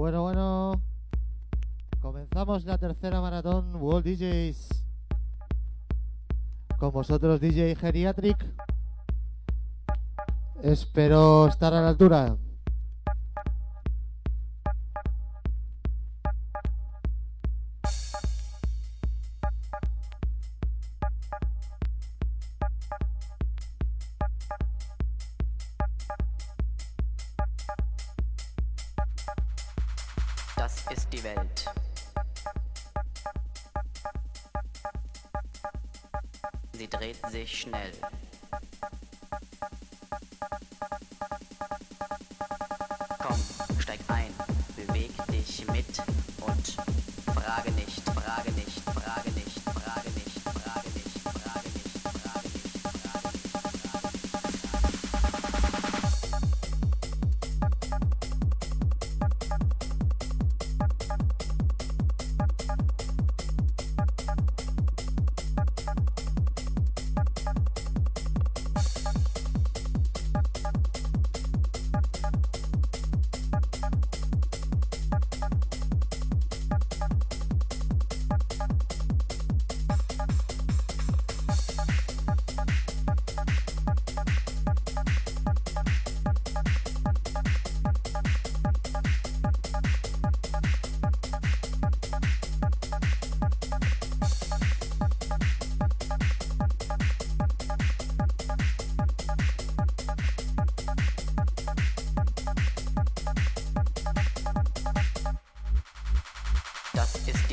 Bueno, bueno. Comenzamos la tercera maratón World DJs. Con vosotros DJ Geriatric. Espero estar a la altura.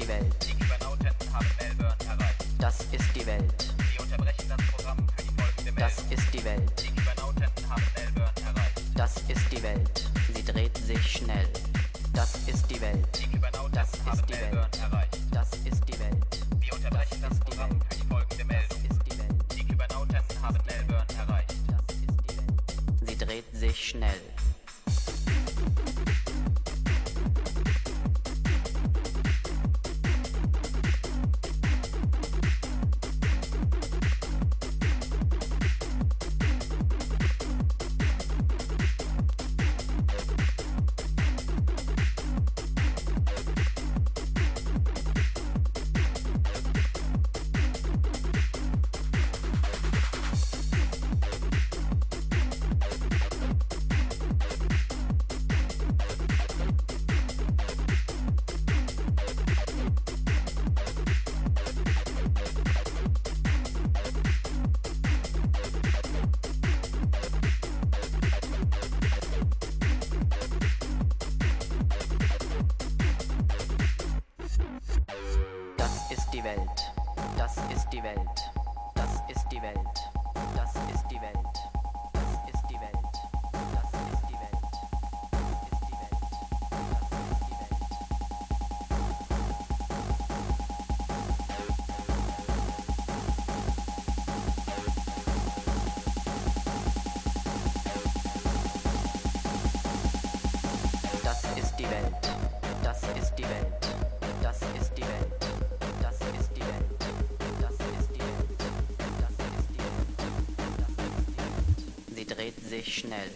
Welt. sich schnell.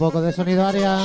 Poco de sonido área.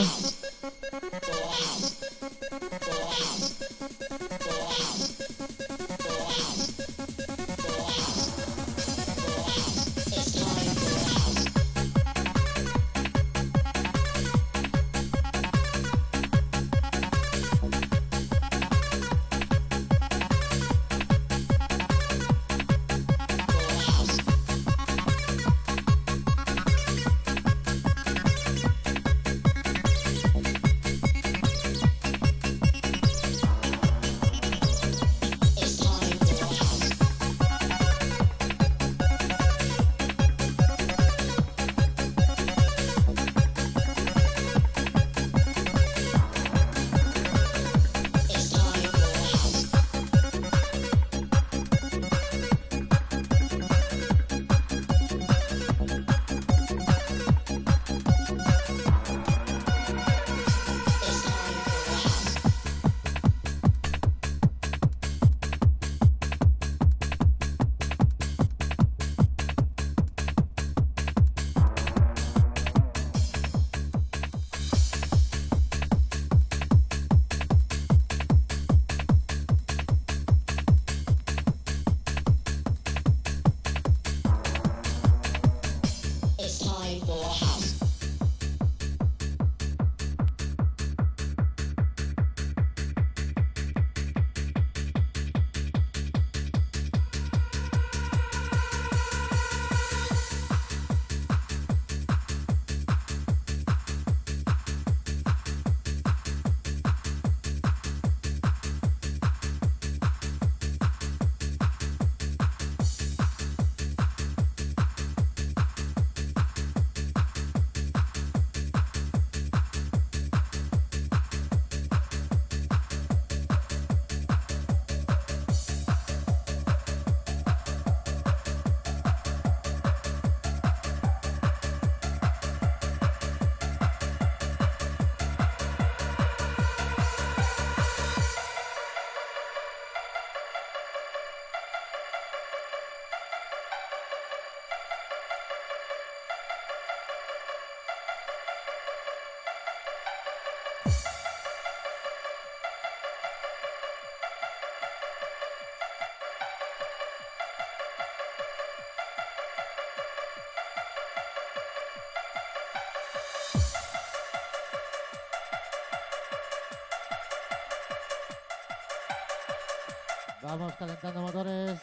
Vamos calentando motores.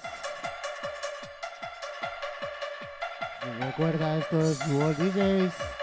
Y recuerda, esto es World DJs.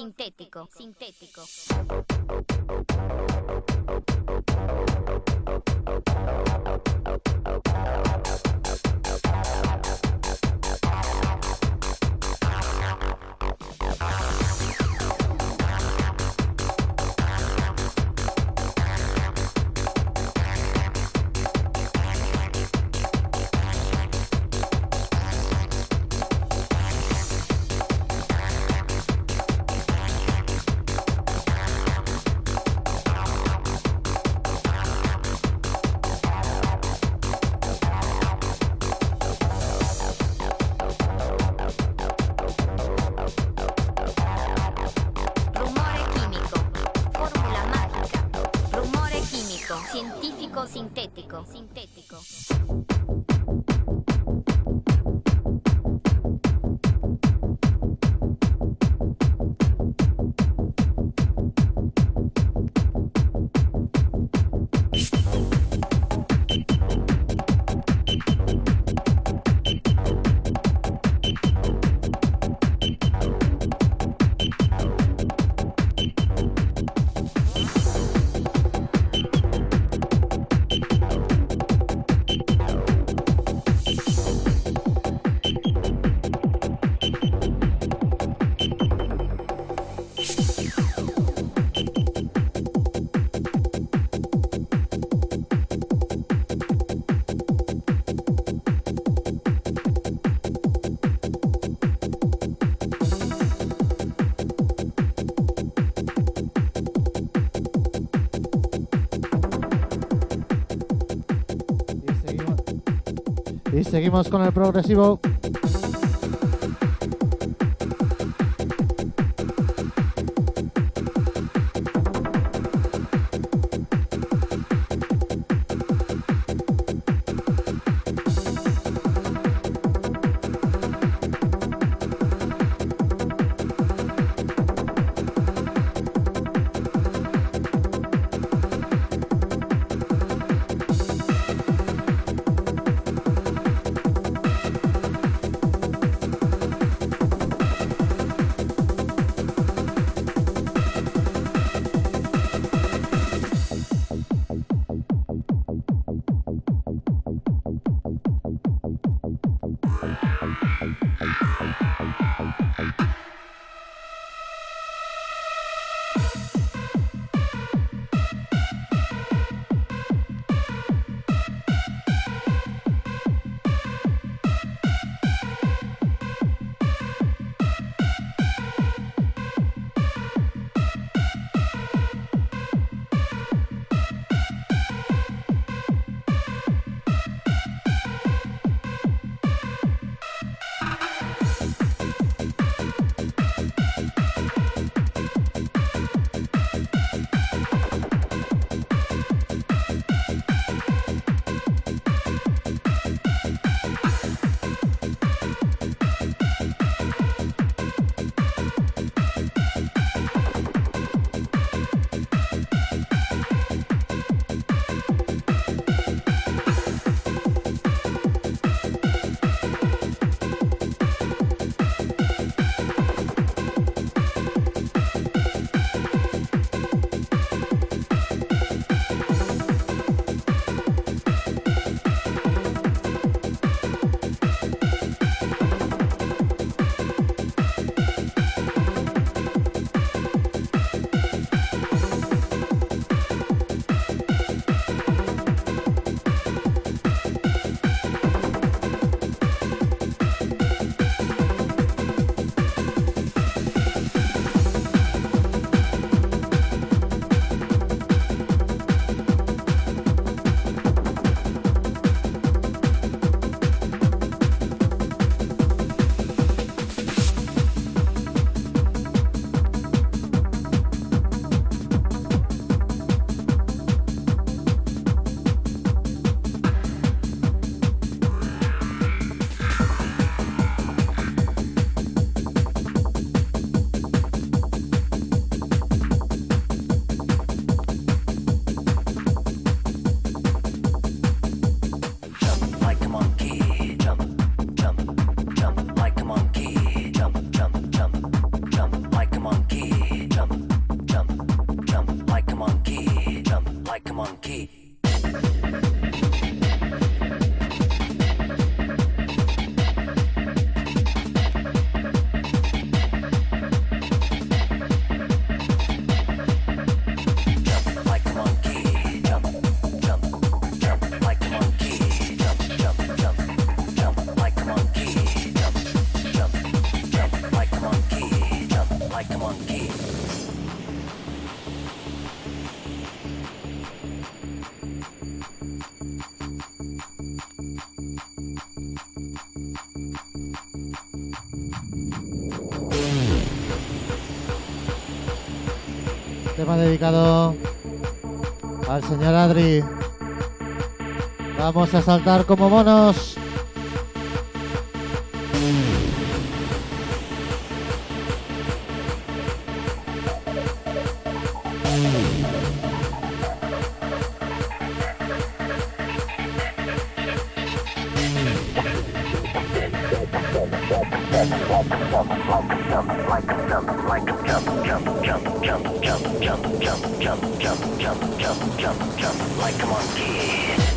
Sintético, sintético. Seguimos con el progresivo. Dedicado al señor Adri. Vamos a saltar como monos. Like a monkey,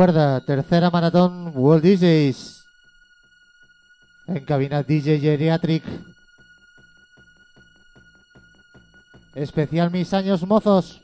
Recuerda, tercera maratón World DJs. En cabina DJ Geriatric. Especial mis años mozos.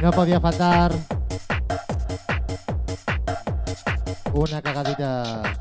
No podía faltar una cagadita.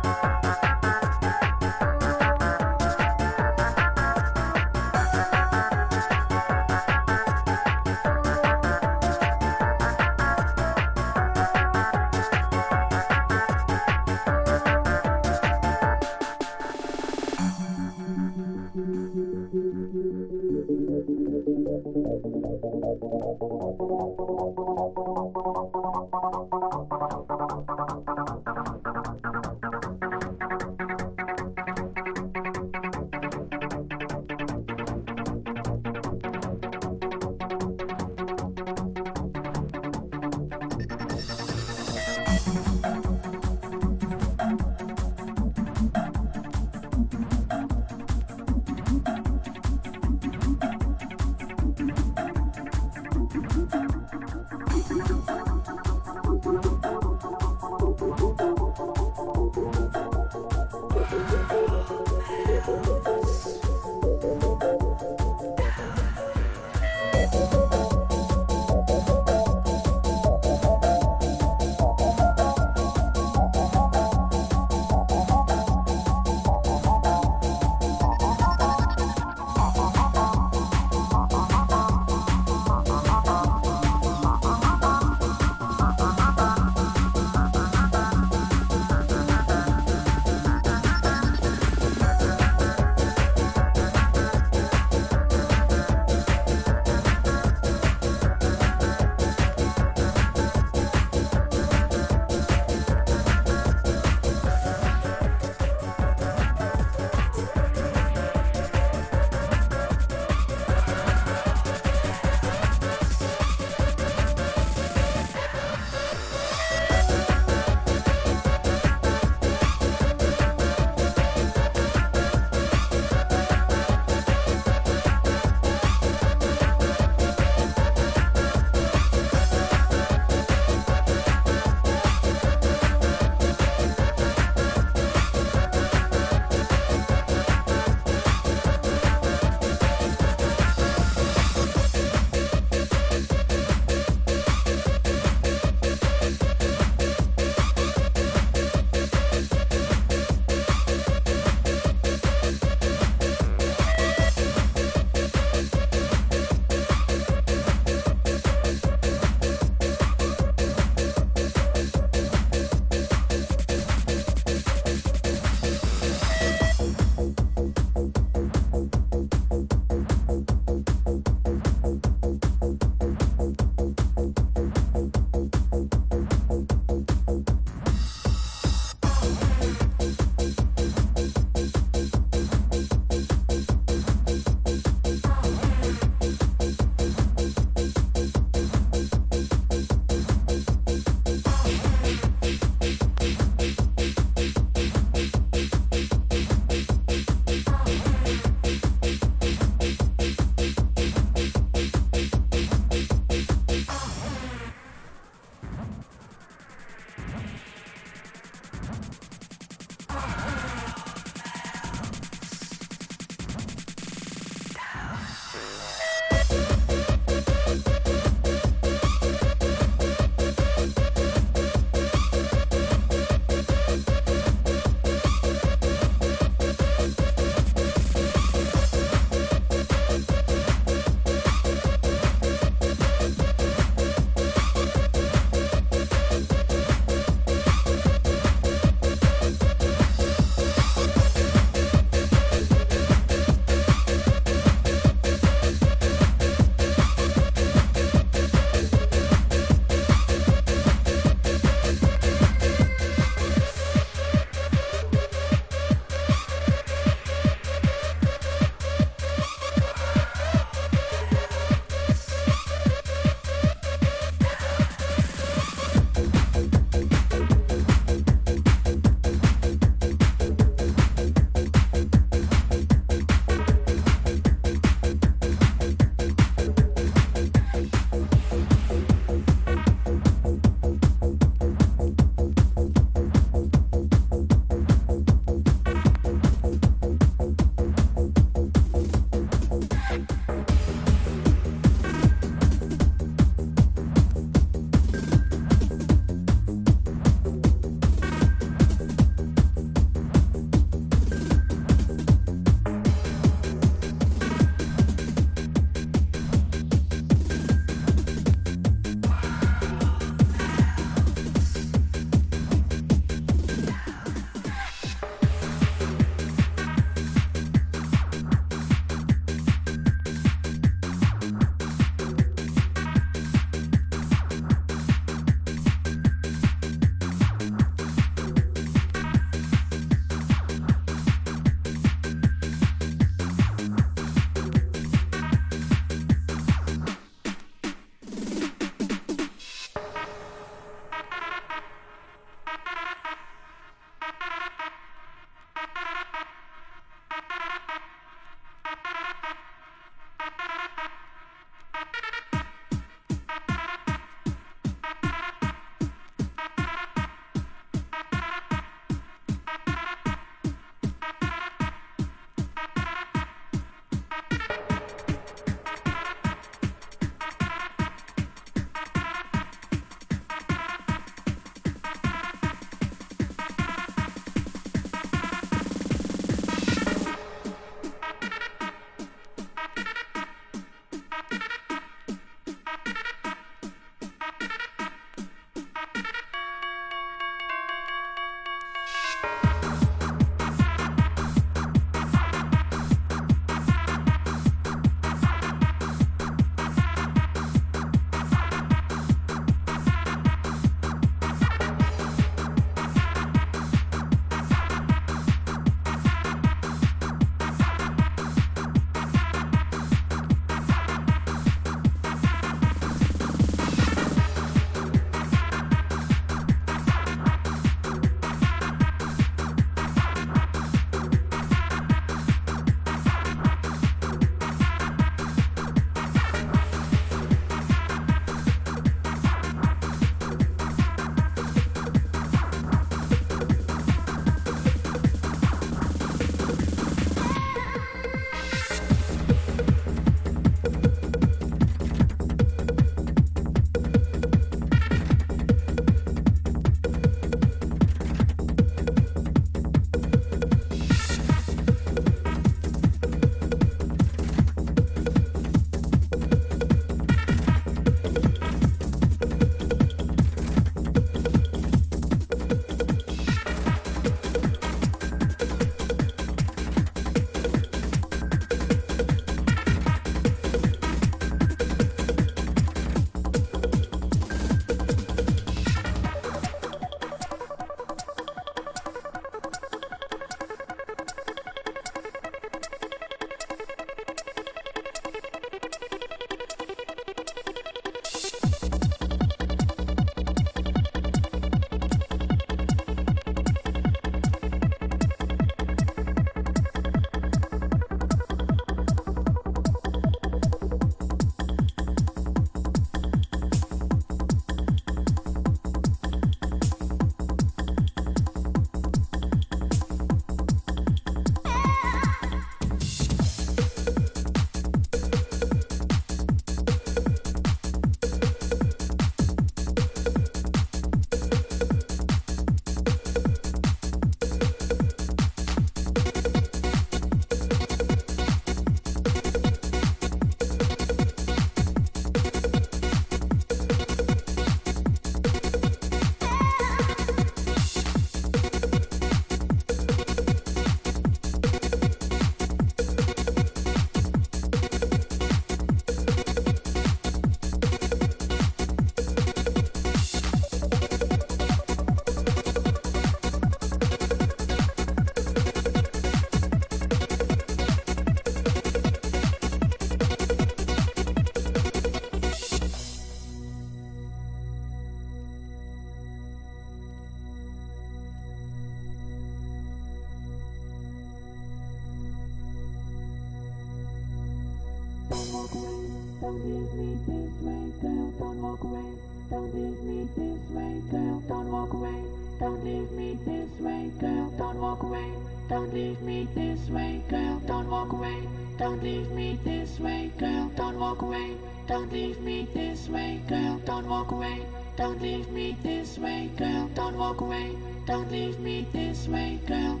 Don't leave me this way, girl. Don't walk away. Don't leave me this way, girl. Don't walk away. Don't leave me this way, girl. Don't walk away. Don't leave me this way, girl. Don't walk away. Don't leave me this way, girl. Don't walk away. Don't leave me this way, girl. Don't walk away. Don't leave me this way, girl. Don't walk away. Don't leave me this way, girl.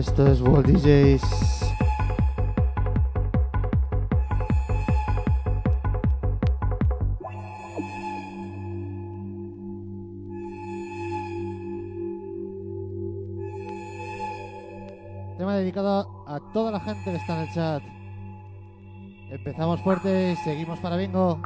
Esto es World DJs. Tema dedicado a toda la gente que está en el chat. Empezamos fuerte y seguimos para bingo.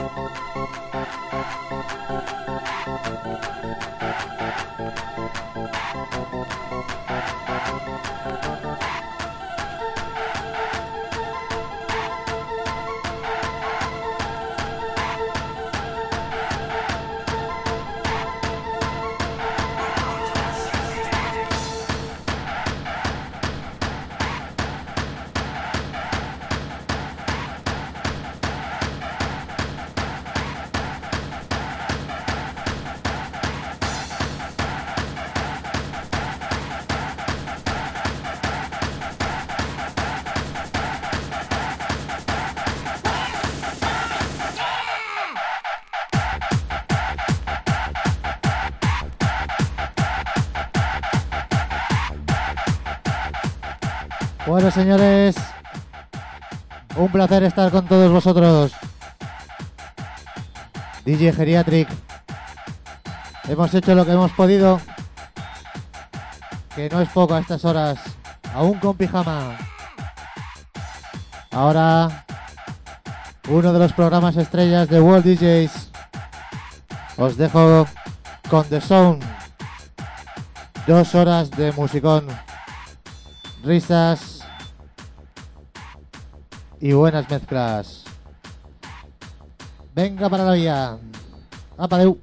Thank you. Señores, un placer estar con todos vosotros. DJ Geriatric. Hemos hecho lo que hemos podido. Que no es poco a estas horas. Aún con pijama. Ahora, uno de los programas estrellas de World DJs. Os dejo con The Sound. Dos horas de musicón. Risas. Y buenas mezclas. Venga vía. Apadeu.